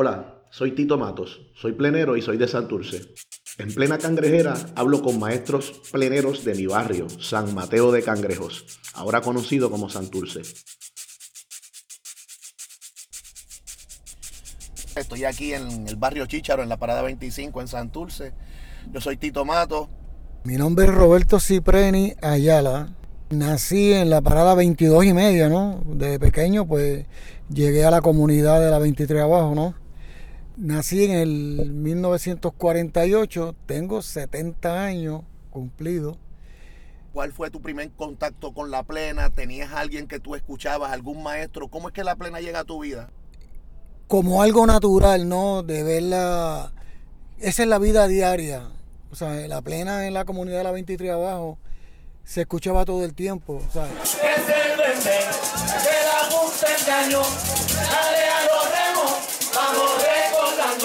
Hola, soy Tito Matos, soy plenero y soy de Santurce. En plena cangrejera hablo con maestros pleneros de mi barrio, San Mateo de Cangrejos, ahora conocido como Santurce. Estoy aquí en el barrio Chícharo, en la parada 25 en Santurce. Yo soy Tito Matos. Mi nombre es Roberto Cipreni Ayala. Nací en la parada 22 y media, ¿no? De pequeño, pues llegué a la comunidad de la 23 abajo, ¿no? Nací en el 1948, tengo 70 años cumplidos. ¿Cuál fue tu primer contacto con la plena? ¿Tenías alguien que tú escuchabas, algún maestro? ¿Cómo es que la plena llega a tu vida? Como algo natural, ¿no? De verla. Esa es la vida diaria. O sea, la plena en la comunidad de la 23 abajo se escuchaba todo el tiempo.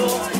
amor.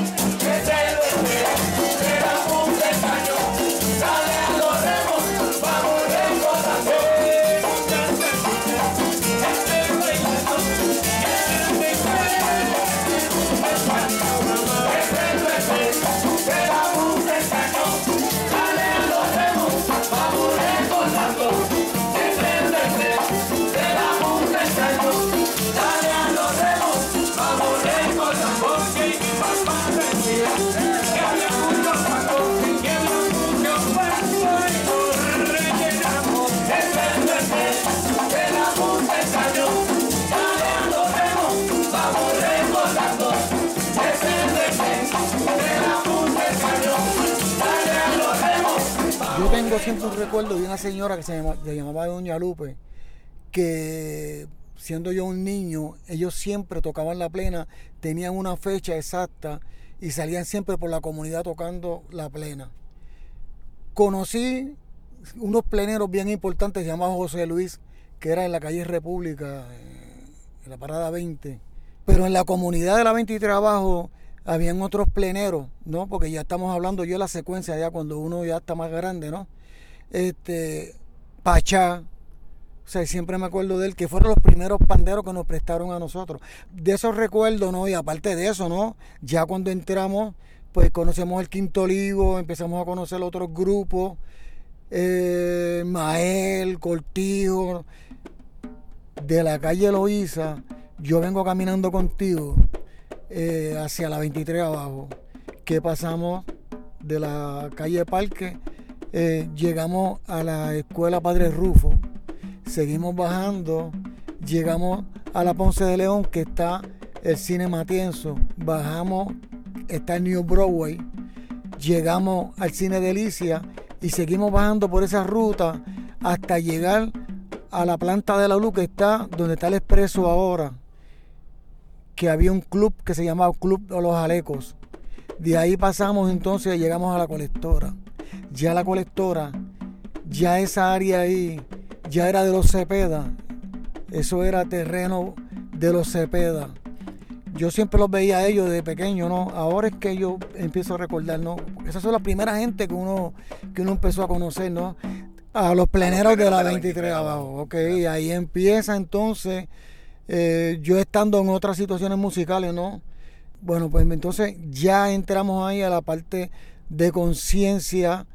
Siempre recuerdo de una señora que se, llama- se llamaba Doña Lupe, que siendo yo un niño, ellos siempre tocaban la plena, tenían una fecha exacta y salían siempre por la comunidad tocando la plena. Conocí unos pleneros bien importantes llamados José Luis, que era en la calle República, en la parada 20. Pero en la comunidad de la 23 abajo habían otros pleneros, ¿no? Porque ya estamos hablando yo de la secuencia ya cuando uno ya está más grande, ¿no? Este, Pachá, o sea, siempre me acuerdo de él, que fueron los primeros panderos que nos prestaron a nosotros. De esos recuerdos, ¿no? Y aparte de eso, ¿no? Ya cuando entramos, pues conocemos el Quinto Olivo, empezamos a conocer otros grupos, eh, Mael, Cortijo, de la calle Loíza, yo vengo caminando contigo eh, hacia la 23 abajo, que pasamos de la calle Parque, eh, llegamos a la escuela Padre Rufo, seguimos bajando, llegamos a la Ponce de León, que está el cine Matienzo, bajamos, está el New Broadway, llegamos al cine Delicia y seguimos bajando por esa ruta hasta llegar a la planta de la luz que está donde está el expreso ahora, que había un club que se llamaba Club de los Alecos. De ahí pasamos entonces, llegamos a la colectora. Ya la colectora, ya esa área ahí, ya era de los Cepeda. Eso era terreno de los Cepeda. Yo siempre los veía a ellos desde pequeño, ¿no? Ahora es que yo empiezo a recordar, ¿no? Esas son las primeras gente que uno, que uno empezó a conocer, ¿no? A los pleneros de la 23 abajo, ok. Ahí empieza entonces, eh, yo estando en otras situaciones musicales, ¿no? Bueno, pues entonces ya entramos ahí a la parte de conciencia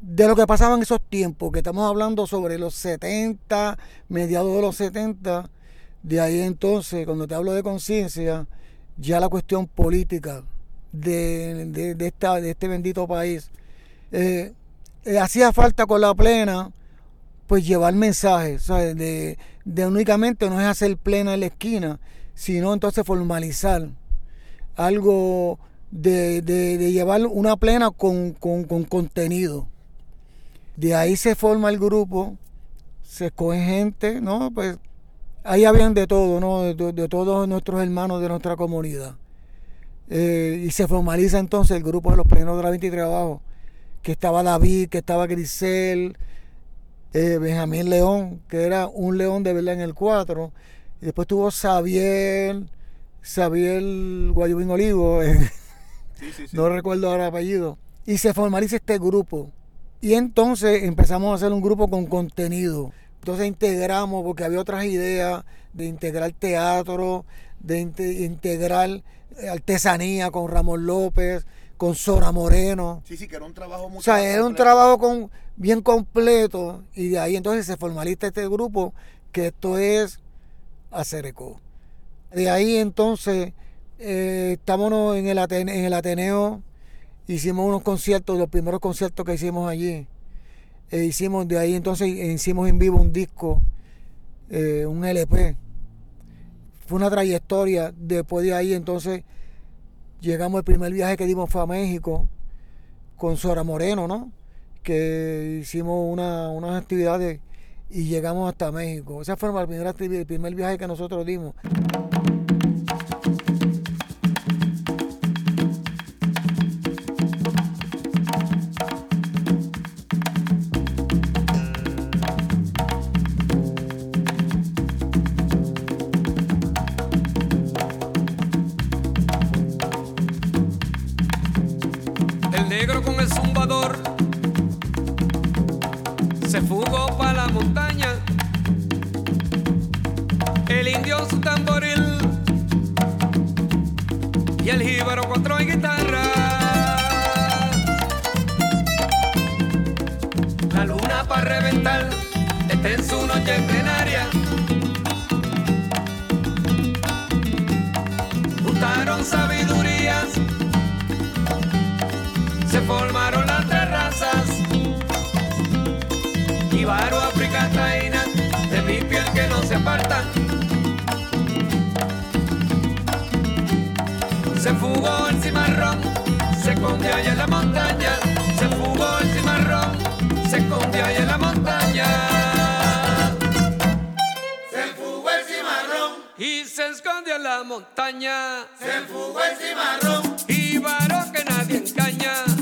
de lo que pasaba en esos tiempos, que estamos hablando sobre los 70, mediados de los 70. De ahí entonces, cuando te hablo de conciencia, ya la cuestión política de, de- de esta, de este bendito país. eh, eh, hacía falta con la plena, pues llevar mensajes. De, de únicamente no es hacer plena en la esquina, sino entonces formalizar algo de, de- de llevar una plena con, con- con contenido. De ahí se forma el grupo, se escoge gente, ¿no? Pues ahí habían de todo, ¿no? De, de- todos nuestros hermanos de nuestra comunidad. Eh, y se formaliza entonces el grupo de los plenos de la 23 abajo, que estaba David, que estaba Grisel, eh, Benjamín León, que era un león de verdad en el 4. Y después tuvo Xavier, Xavier Guayubín Olivo, eh, no recuerdo ahora el apellido. Y se formaliza este grupo. Y entonces empezamos a hacer un grupo con contenido. Entonces integramos, porque había otras ideas de integrar teatro, de inte- integrar eh, artesanía con Ramón López, con Sora Moreno. Sí, sí, que era un trabajo mucho O sea, era un completo. trabajo con, bien completo y de ahí entonces se formaliza este grupo que esto es Acereco. De ahí entonces eh, estábamos en el, Atene- en el Ateneo, hicimos unos conciertos, los primeros conciertos que hicimos allí. Eh, hicimos de ahí entonces hicimos en vivo un disco, eh, un LP. Fue una trayectoria. Después de ahí entonces llegamos, el primer viaje que dimos fue a México con Sora Moreno, ¿no? Que hicimos una, unas actividades y llegamos hasta México. Esa fue el primer viaje que nosotros dimos. Su tamboril y el jíbaro cuatro y guitarra. La luna para reventar está en su noche plenaria. Juntaron sabidurías se formaron las terrazas. Ibaro, África, Taina, de mi piel que no se apartan. Se fugó el cimarrón, se escondió allá en la montaña. Se fugó el cimarrón, se escondió allá en la montaña. Se fugó el cimarrón, Y se escondió en la montaña. se fugó el cimarrón, Ibaro que nadie engaña.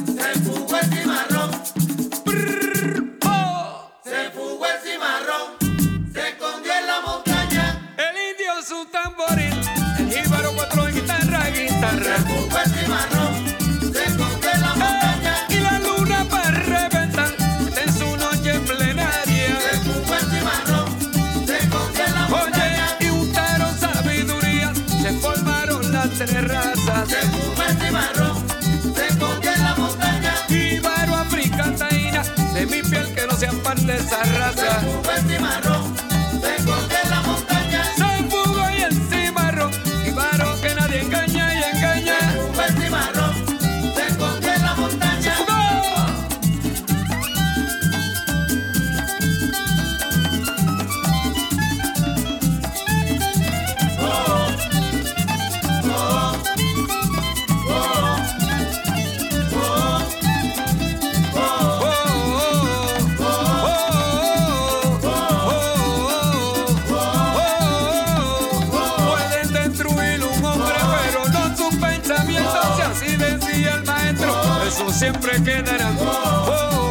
sempre quedarán. Oh, oh.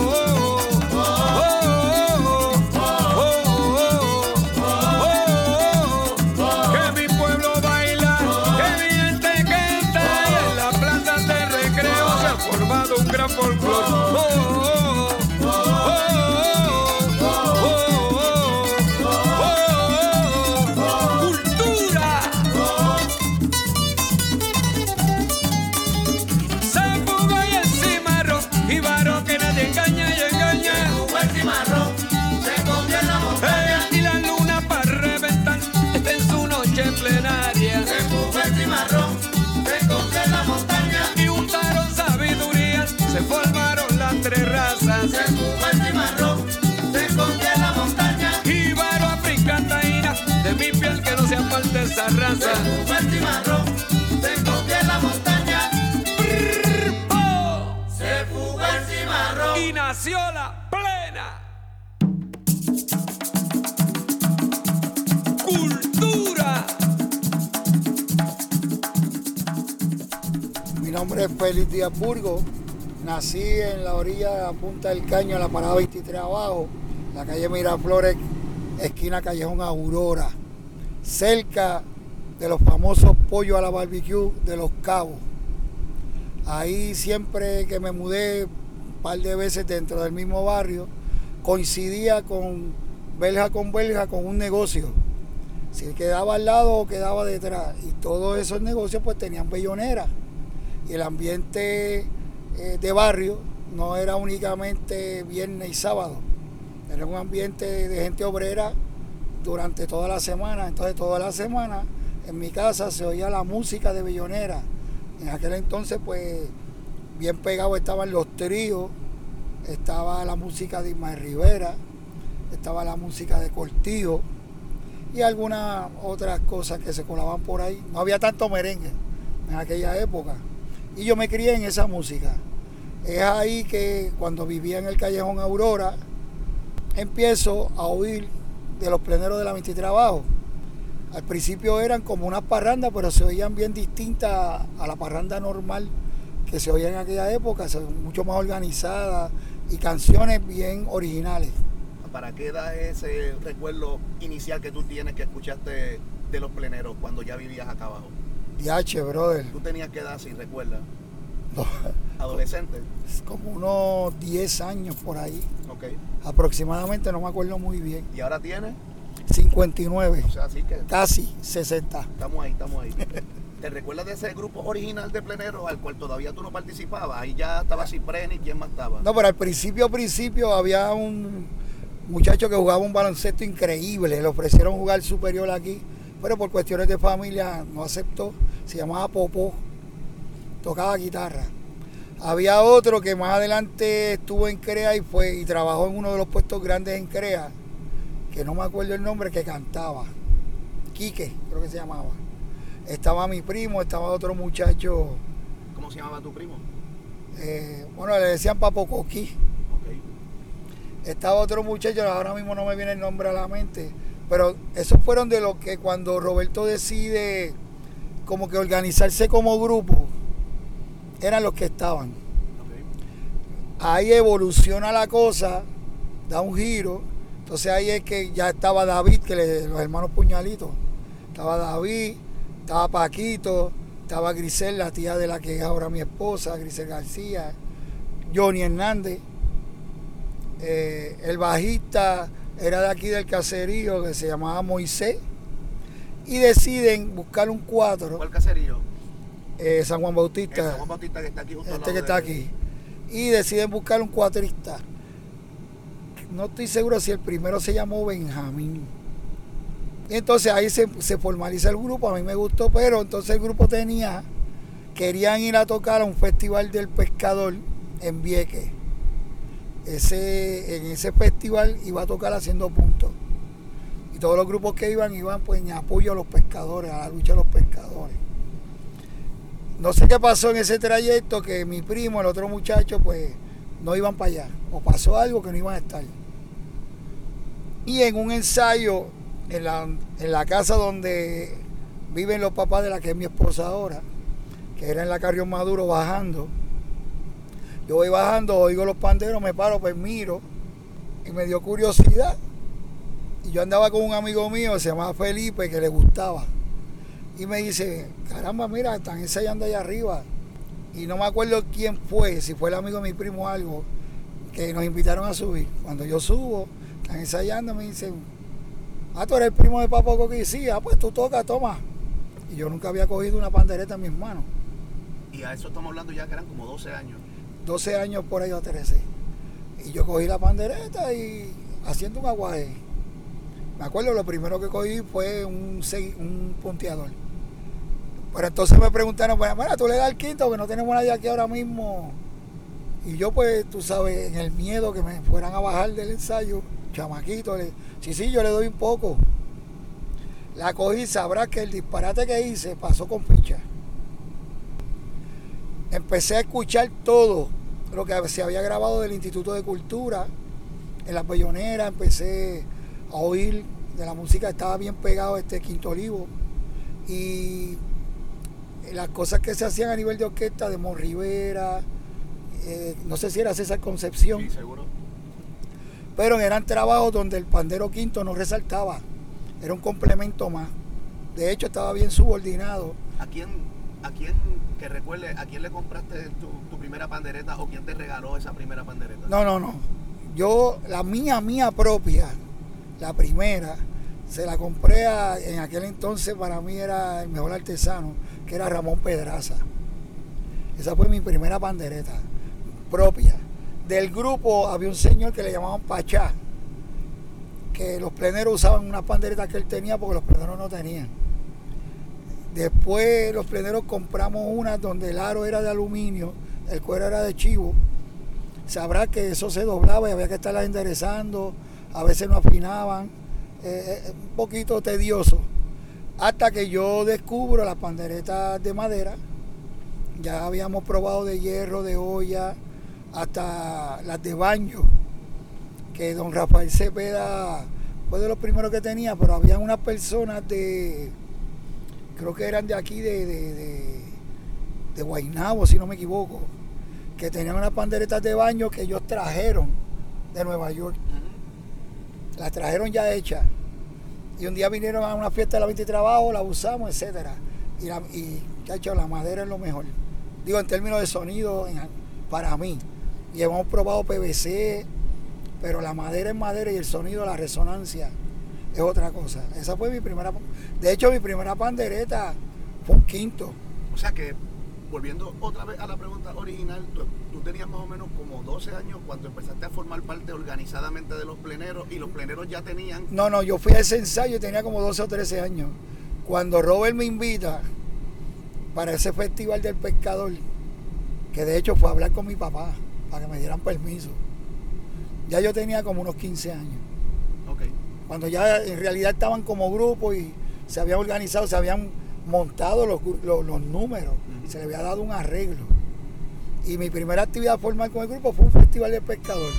Cultura. Mi nombre es Félix Díaz Burgo. Nací en la orilla de la Punta del Caño, en la parada 23 abajo, la calle Miraflores, esquina Callejón Aurora, cerca de los famosos pollos a la barbecue de Los Cabos. Ahí siempre que me mudé un par de veces dentro del mismo barrio, coincidía con verja con verja con un negocio. Si quedaba al lado o quedaba detrás. Y todos esos negocios pues tenían bellonera. Y el ambiente eh, de barrio no era únicamente viernes y sábado. Era un ambiente de gente obrera durante toda la semana. Entonces toda la semana en mi casa se oía la música de bellonera. En aquel entonces pues bien pegado estaban los tríos, estaba la música de Ismael Rivera, estaba la música de Cortijo y algunas otras cosas que se colaban por ahí. No había tanto merengue en aquella época. Y yo me crié en esa música. Es ahí que cuando vivía en el callejón Aurora, empiezo a oír de los pleneros de la 23 abajo. Al principio eran como unas parrandas, pero se oían bien distintas a la parranda normal que se oía en aquella época, mucho más organizada y canciones bien originales. ¿Para qué da ese recuerdo inicial que tú tienes que escuchaste de los pleneros cuando ya vivías acá abajo? Diache, brother. ¿Tú tenías que edad, si recuerdas? No. ¿Adolescente? Como unos 10 años por ahí. Ok. Aproximadamente, no me acuerdo muy bien. ¿Y ahora tienes? 59. O sea, así que Casi 60. estamos ahí, estamos ahí. ¿Te recuerdas de ese grupo original de pleneros al cual todavía tú no participabas? Ahí ya estaba Cipreni, ¿quién más estaba? No, pero al principio, principio había un muchacho que jugaba un baloncesto increíble. Le ofrecieron jugar superior aquí, pero por cuestiones de familia no aceptó. Se llamaba Popó. Tocaba guitarra. Había otro que más adelante estuvo en CREA y fue y trabajó en uno de los puestos grandes en CREA, que no me acuerdo el nombre, que cantaba. Quique, creo que se llamaba. Estaba mi primo, estaba otro muchacho, ¿Cómo se llamaba tu primo? eh, bueno, le decían Papo Coquí. Ok. Estaba otro muchacho, ahora mismo no me viene el nombre a la mente, pero esos fueron de los que cuando Roberto decide como que organizarse como grupo, eran los que estaban. Ahí evoluciona la cosa, da un giro, entonces ahí es que ya estaba David, que le- los hermanos puñalitos, estaba David, estaba Paquito, estaba Grisel, la tía de la que es ahora mi esposa, Grisel García, Johnny Hernández, eh, el bajista era de aquí del caserío que se llamaba Moisés, y deciden buscar un cuatro, ¿Cuál caserío? eh, San Juan El Bautista, San Juan Bautista que está aquí justo al este lado que está de- aquí, y deciden buscar un cuatrista. No estoy seguro si el primero se llamó Benjamín. Entonces ahí se, se formaliza el grupo, a mí me gustó, pero entonces el grupo tenía, querían ir a tocar a un festival del pescador en Vieques. Ese, en ese festival iba a tocar haciendo puntos. Y todos los grupos que iban, iban pues en apoyo a los pescadores, a la lucha de los pescadores. No sé qué pasó en ese trayecto, que mi primo, el otro muchacho, pues no iban para allá. O pasó algo que no iban a estar. Y en un ensayo, en la, en la casa donde viven los papás de la que es mi esposa ahora, que era en la Carrión Maduro bajando, yo voy bajando, oigo los panderos, me paro, pues miro, y me dio curiosidad. Y yo andaba con un amigo mío, se llamaba Felipe, que le gustaba. Y me dice, caramba, mira, están ensayando allá arriba. Y no me acuerdo quién fue, si fue el amigo de mi primo o algo, que nos invitaron a subir. Cuando yo subo, están ensayando, me dicen, ah, tú eres el primo de Papo Coqui. Sí, ah, pues tú toca, toma. Y yo nunca había cogido una pandereta en mis manos. Y a eso estamos hablando ya que eran como 12 años. 12 años por ahí o 13. Y yo cogí la pandereta y haciendo un aguaje. Me acuerdo, lo primero que cogí fue un, un punteador. Pero entonces me preguntaron, bueno, mira, tú le das el quinto, que no tenemos nadie aquí ahora mismo. Y yo, pues, tú sabes, en el miedo que me fueran a bajar del ensayo, chamaquito, sí, sí, yo le doy un poco. La cogí, sabrás que el disparate que hice pasó con ficha. Empecé a escuchar todo lo que se había grabado del Instituto de Cultura, en la Pellonera, empecé a oír de la música, estaba bien pegado este Quinto Olivo. Y las cosas que se hacían a nivel de orquesta de Mon Rivera, eh, no sé si era César Concepción, Sí, seguro. Pero eran trabajos donde el pandero quinto no resaltaba, era un complemento más. De hecho, estaba bien subordinado. ¿A quién, a quién que recuerde, a quién le compraste tu, tu primera pandereta o quién te regaló esa primera pandereta? No, no, no. Yo, la mía, mía propia, la primera, se la compré a- en aquel entonces para mí era el mejor artesano, que era Ramón Pedraza. Esa fue mi primera pandereta propia. Del grupo había un señor que le llamaban Pachá, que los pleneros usaban unas panderetas que él tenía porque los pleneros no tenían. Después los pleneros compramos unas donde el aro era de aluminio, el cuero era de chivo. Sabrá que eso se doblaba y había que estarlas enderezando, a veces no afinaban, eh, eh, un poquito tedioso. Hasta que yo descubro las panderetas de madera, ya habíamos probado de hierro, de olla, hasta las de baño, que don Rafael Cepeda fue de los primeros que tenía, pero había unas personas de, creo que eran de aquí, de, de, de, de Guaynabo, si no me equivoco, que tenían unas panderetas de baño que ellos trajeron de Nueva York. Las trajeron ya hechas. Y un día vinieron a una fiesta de la 20 y trabajo, la usamos, etcétera. Y, la, y chacho, la madera es lo mejor. Digo, en términos de sonido, en- para mí. Y hemos probado PVC, pero la madera es madera y el sonido, la resonancia, es otra cosa. Esa fue mi primera. De hecho, mi primera pandereta fue un quinto. O sea que, volviendo otra vez a la pregunta original, tú, tú tenías más o menos como 12 años cuando empezaste a formar parte organizadamente de los pleneros y los pleneros ya tenían... No, no, yo fui a ese ensayo y tenía como 12 o 13 años. Cuando Robert me invita para ese festival del pescador, que de hecho fue a hablar con mi papá para que me dieran permiso. Ya yo tenía como unos 15 años. Ok. Cuando ya en realidad estaban como grupo y se habían organizado, se habían montado los, los- los números, se le había dado un arreglo. Y mi primera actividad formal con el grupo fue un festival del pescador.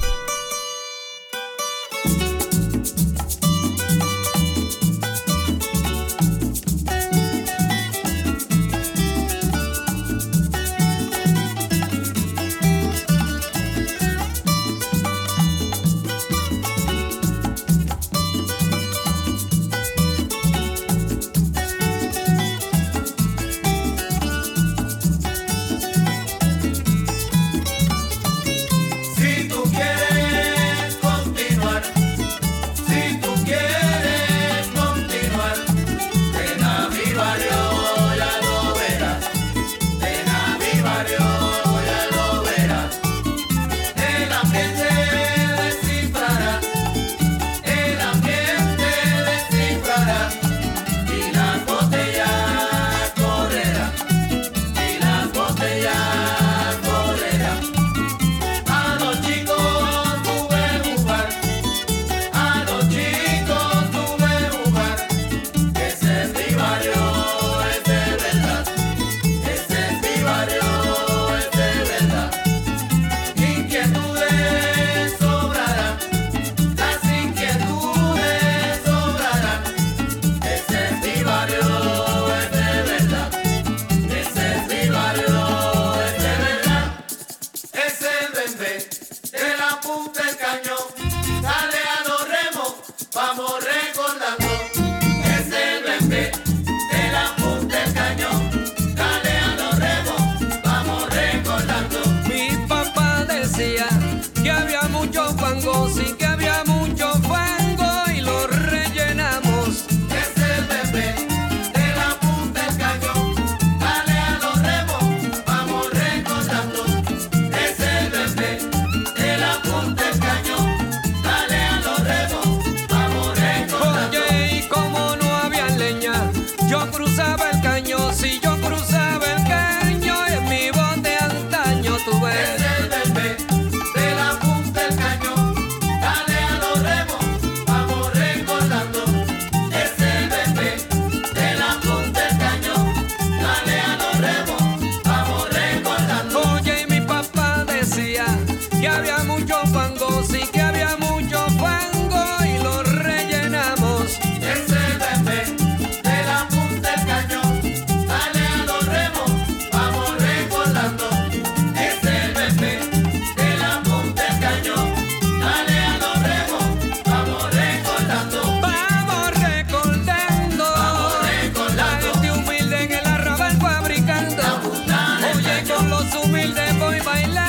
humilde voy bailando.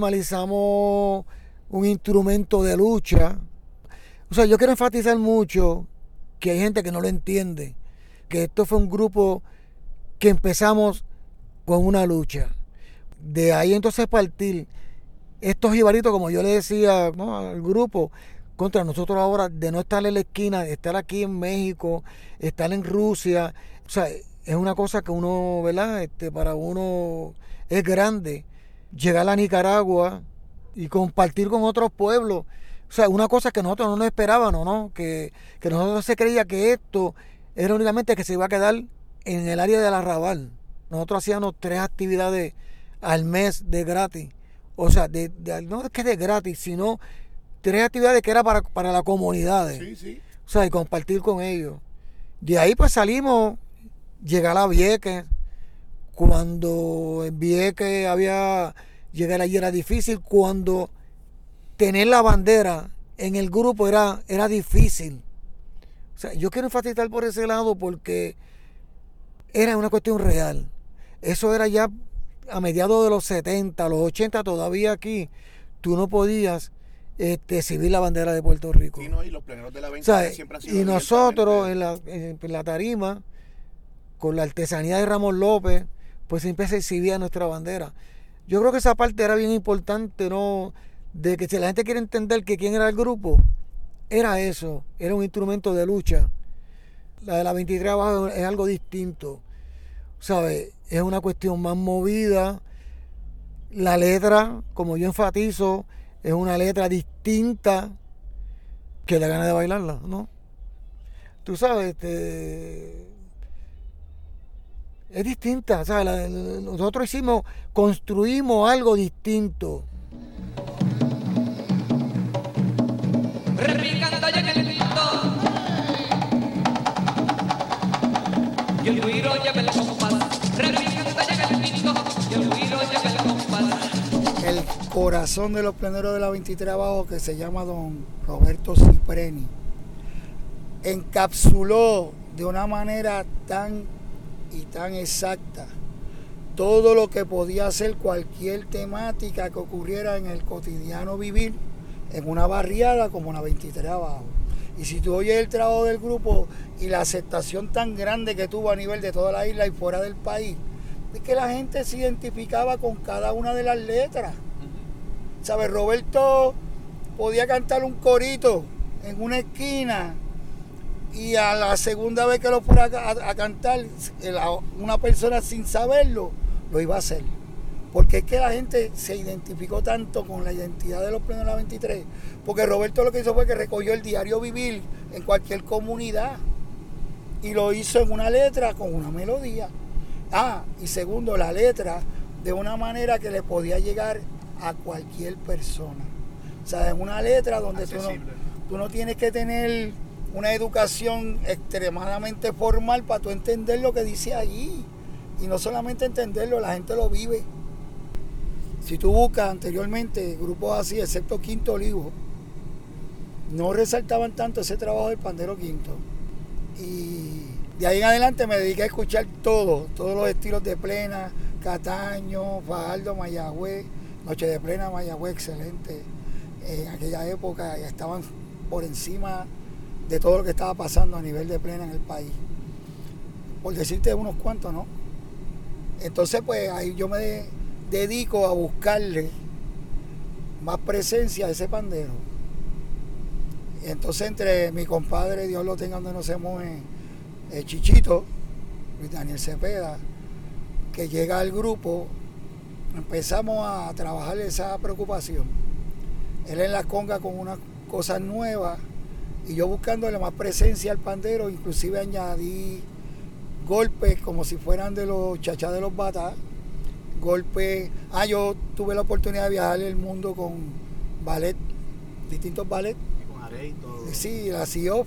Formalizamos un instrumento de lucha. O sea, yo quiero enfatizar mucho que hay gente que no lo entiende, que esto fue un grupo que empezamos con una lucha. De ahí entonces partir estos jibaritos, como yo le decía ¿no? al grupo, contra nosotros ahora de no estar en la esquina, de estar aquí en México, estar en Rusia, o sea, es una cosa que uno, ¿verdad? Este, para uno es grande llegar a Nicaragua y compartir con otros pueblos. O sea, una cosa que nosotros no nos esperábamos, ¿no? Que, que nosotros se creía que esto era únicamente que se iba a quedar en el área del arrabal. Nosotros hacíamos tres actividades al mes de gratis. O sea, de, de- no es que de gratis, sino tres actividades que era para, para las comunidades. Sí, sí. O sea, y compartir con ellos. De ahí pues salimos, llegar a Vieques. Cuando en Vieques había, llegar allí era difícil. Cuando tener la bandera en el grupo era, era difícil. O sea, yo quiero enfatizar por ese lado porque era una cuestión real. Eso era ya a mediados de los 70, los 80 todavía aquí. Tú no podías este, exhibir la bandera de Puerto Rico. Sí, no, y los pleneros de la O 20 sea, siempre han sido y nosotros en la, en la tarima, con la artesanía de Ramón López, pues siempre se exhibía nuestra bandera. Yo creo que esa parte era bien importante, ¿no? De que si la gente quiere entender que quién era el grupo, era eso, era un instrumento de lucha. La de la 23 abajo es algo distinto, ¿sabes? Es una cuestión más movida. La letra, como yo enfatizo, es una letra distinta que da ganas de bailarla, ¿no? Tú sabes, este, es distinta, ¿sabes? La- la- nosotros hicimos, construimos algo distinto. el corazón de los pleneros de la 23 abajo que se llama don Roberto Cipreni encapsuló de una manera tan y tan exacta todo lo que podía hacer cualquier temática que ocurriera en el cotidiano vivir en una barriada como la 23 abajo. Y si tú oyes el trabajo del grupo y la aceptación tan grande que tuvo a nivel de toda la isla y fuera del país, es que la gente se identificaba con cada una de las letras. ¿Sabes? Roberto podía cantar un corito en una esquina y a la segunda vez que lo fuera a, a- a cantar, una persona sin saberlo, lo iba a hacer. Porque es que la gente se identificó tanto con la identidad de los plenos de la 23. Porque Roberto lo que hizo fue que recogió el diario vivir en cualquier comunidad y lo hizo en una letra con una melodía. Ah, y segundo, la letra de una manera que le podía llegar a cualquier persona. O sea, en una letra donde tú no, tú no tienes que tener una educación extremadamente formal para tú entender lo que dice allí. Y no solamente entenderlo, la gente lo vive. Si tú buscas anteriormente grupos así, excepto Quinto Olivo, no resaltaban tanto ese trabajo del pandero Quinto. Y de ahí en adelante me dediqué a escuchar todo, todos los estilos de plena, Cataño, Fajardo, Mayagüez, Noche de Plena, Mayagüez, excelente. En aquella época estaban por encima de todo lo que estaba pasando a nivel de plena en el país. Por decirte unos cuantos, ¿no? Entonces, pues ahí yo me dedico a buscarle más presencia a ese pandero. Entonces, entre mi compadre, Dios lo tenga donde no se mueve, eh, Chichito, Daniel Cepeda, que llega al grupo, empezamos a trabajar esa preocupación. Él en la conga con unas cosas nuevas y yo buscándole más presencia al pandero, inclusive añadí golpes como si fueran de los chachas de los batas, golpes, ah, yo tuve la oportunidad de viajar el mundo con ballet, distintos ballet, Con Arey y todo. Sí, la CIO.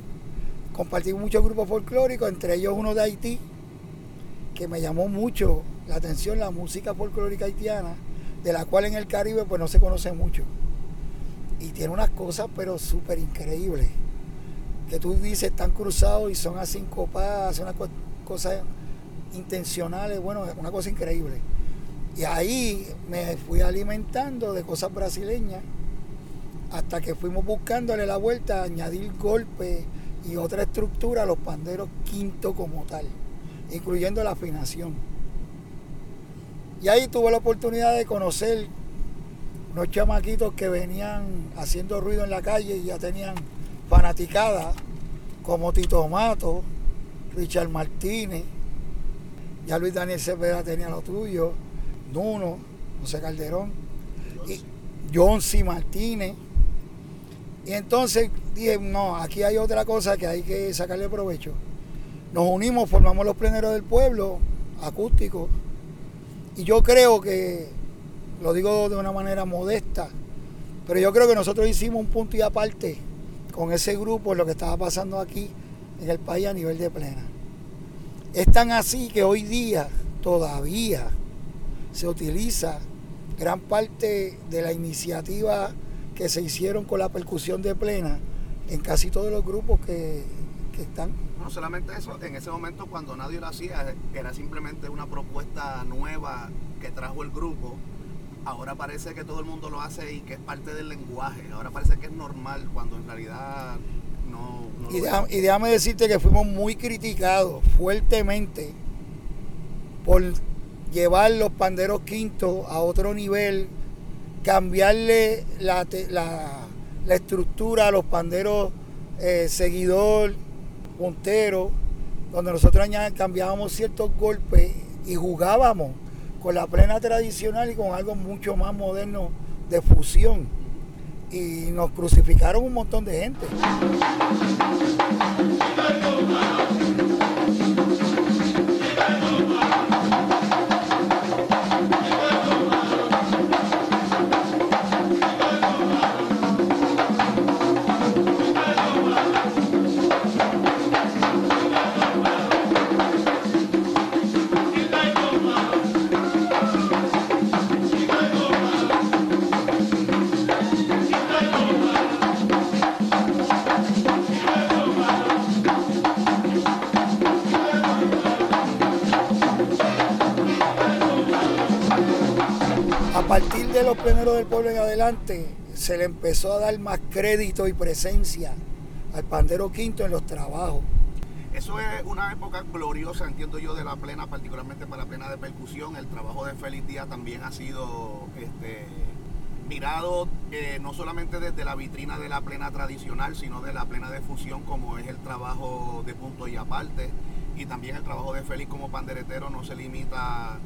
Compartí muchos grupos folclóricos, entre ellos uno de Haití, que me llamó mucho la atención la música folclórica haitiana, de la cual en el Caribe pues no se conoce mucho. Y tiene unas cosas pero súper increíbles, que tú dices están cruzados y son así sincopadas, son unas co- cosas intencionales, bueno, una cosa increíble. Y ahí me fui alimentando de cosas brasileñas hasta que fuimos buscándole la vuelta a añadir golpes y otra estructura a los panderos quinto como tal, incluyendo la afinación. Y ahí tuve la oportunidad de conocer unos chamaquitos que venían haciendo ruido en la calle y ya tenían fanaticada, como Tito Mato, Richard Martínez, ya Luis Daniel Cepeda tenía lo tuyo, Nuno, José Calderón, John C. Martínez. Y entonces dije, no, aquí hay otra cosa que hay que sacarle provecho. Nos unimos, formamos los pleneros del pueblo, acústicos, y yo creo que, lo digo de una manera modesta, pero yo creo que nosotros hicimos un punto y aparte con ese grupo lo que estaba pasando aquí en el país a nivel de plena. Es tan así que hoy día todavía se utiliza gran parte de la iniciativa que se hicieron con la percusión de plena en casi todos los grupos que, que están. No solamente eso, en ese momento cuando nadie lo hacía, era simplemente una propuesta nueva que trajo el grupo. Ahora parece que todo el mundo lo hace y que es parte del lenguaje. Ahora parece que es normal cuando en realidad no, no lo Y, deja- y déjame decirte que fuimos muy criticados fuertemente por llevar los panderos quintos a otro nivel, cambiarle la, la- la estructura a los panderos eh, seguidor, puntero, donde nosotros cambiábamos ciertos golpes y jugábamos con la plena tradicional y con algo mucho más moderno de fusión. Y nos crucificaron un montón de gente. Adelante, se le empezó a dar más crédito y presencia al pandero quinto en los trabajos. Eso es una época gloriosa, entiendo yo, de la plena, particularmente para la plena de percusión. El trabajo de Félix Díaz también ha sido este, mirado eh, no solamente desde la vitrina de la plena tradicional, sino de la plena de fusión, como es el trabajo de punto y aparte. Y también el trabajo de Félix como panderetero no se limita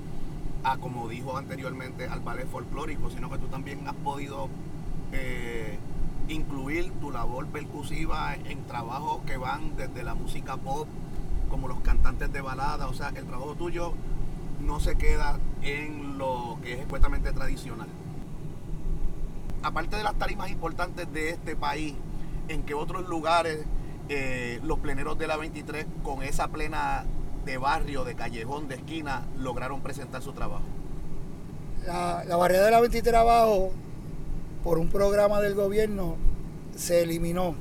a, como dijo anteriormente, al ballet folclórico, sino que tú también has podido eh, incluir tu labor percusiva en trabajos que van desde la música pop, como los cantantes de balada, o sea, el trabajo tuyo no se queda en lo que es expuestamente tradicional. Aparte de las tarimas importantes de este país, ¿en qué otros lugares eh, los pleneros de la 23 con esa plena de barrio, de callejón, de esquina, lograron presentar su trabajo? La, la barrera de la 23 abajo, por un programa del gobierno, se eliminó.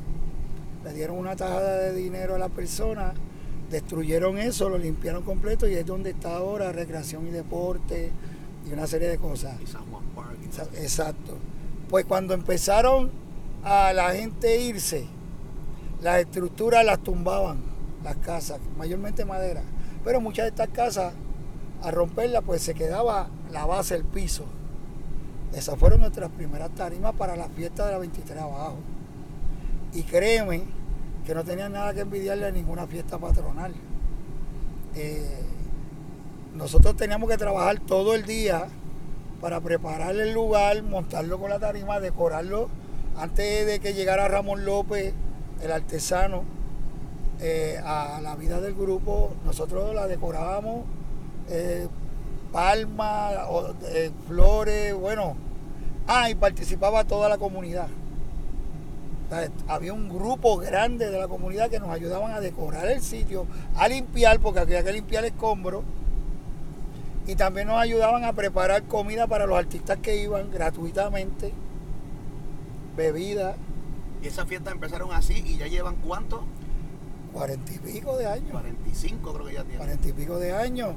Le dieron una tajada de dinero a la persona, destruyeron eso, lo limpiaron completo y es donde está ahora recreación y deporte y una serie de cosas. Y San Juan Park. y todo. Exa- Exacto. Pues cuando empezaron a la gente irse, las estructuras las tumbaban, las casas, mayormente madera. Pero muchas de estas casas, al romperlas, pues se quedaba la base, el piso. Esas fueron nuestras primeras tarimas para la fiesta de la 23 abajo. Y créeme que no tenían nada que envidiarle a ninguna fiesta patronal. Eh, nosotros teníamos que trabajar todo el día para preparar el lugar, montarlo con la tarima, decorarlo antes de que llegara Ramón López, el artesano, eh, a la vida del grupo. Nosotros la decorábamos, eh, palmas, eh, flores, bueno. Ah, y participaba toda la comunidad. Había un grupo grande de la comunidad que nos ayudaban a decorar el sitio, a limpiar, porque había que limpiar escombros. Y también nos ayudaban a preparar comida para los artistas que iban gratuitamente, bebida, Y esas fiestas empezaron así y ya llevan cuánto? Cuarenta y pico de años. 45 creo que ya tienen. cuarenta y pico de años.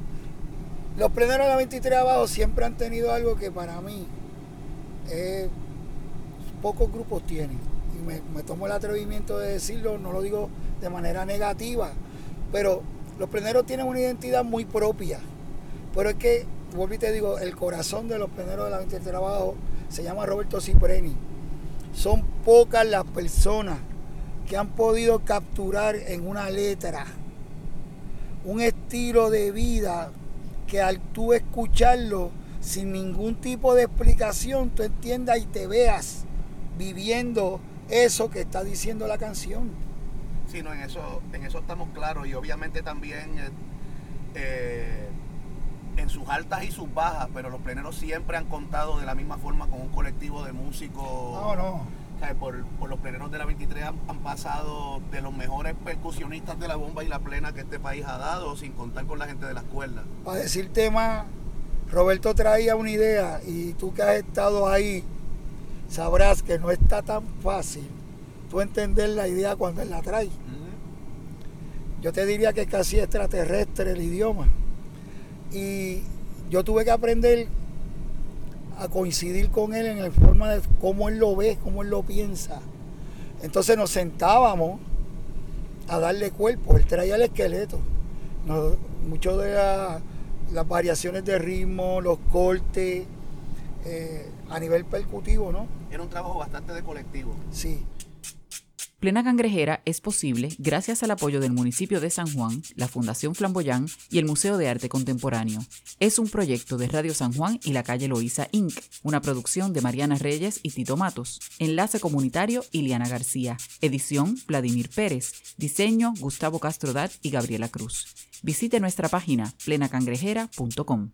Los pleneros de la 23 abajo siempre han tenido algo que para mí eh, pocos grupos tienen. Y me, me tomo el atrevimiento de decirlo, no lo digo de manera negativa, pero los pleneros tienen una identidad muy propia. Pero es que, vuelvo y te digo, el corazón de los pleneros de la 23 abajo se llama Roberto Cipreni. Son pocas las personas que han podido capturar en una letra un estilo de vida que al tú escucharlo sin ningún tipo de explicación, tú entiendas y te veas viviendo eso que está diciendo la canción. Sí, no, en eso, en eso estamos claros y obviamente también eh, eh, en sus altas y sus bajas, pero los pleneros siempre han contado de la misma forma con un colectivo de músicos. No, no. O sea, Por, por los pleneros de la 23 han, han pasado de los mejores percusionistas de la bomba y la plena que este país ha dado, sin contar con la gente de las cuerdas. Para decirte más, Roberto traía una idea y tú que has estado ahí sabrás que no está tan fácil tú entender la idea cuando él la trae. Yo te diría que es casi extraterrestre el idioma. Y yo tuve que aprender a coincidir con él en la forma de cómo él lo ve, cómo él lo piensa. Entonces nos sentábamos a darle cuerpo. Él traía el esqueleto. Mucho de la- las variaciones de ritmo, los cortes, eh, a nivel percutivo, ¿no? Era un trabajo bastante de colectivo. Sí. Plena Cangrejera es posible gracias al apoyo del municipio de San Juan, la Fundación Flamboyán y el Museo de Arte Contemporáneo. Es un proyecto de Radio San Juan y la calle Loíza Inc., una producción de Mariana Reyes y Tito Matos. Enlace comunitario Iliana García. Edición Vladimir Pérez. Diseño Gustavo Castrodat y Gabriela Cruz. Visite nuestra página plenacangrejera.com.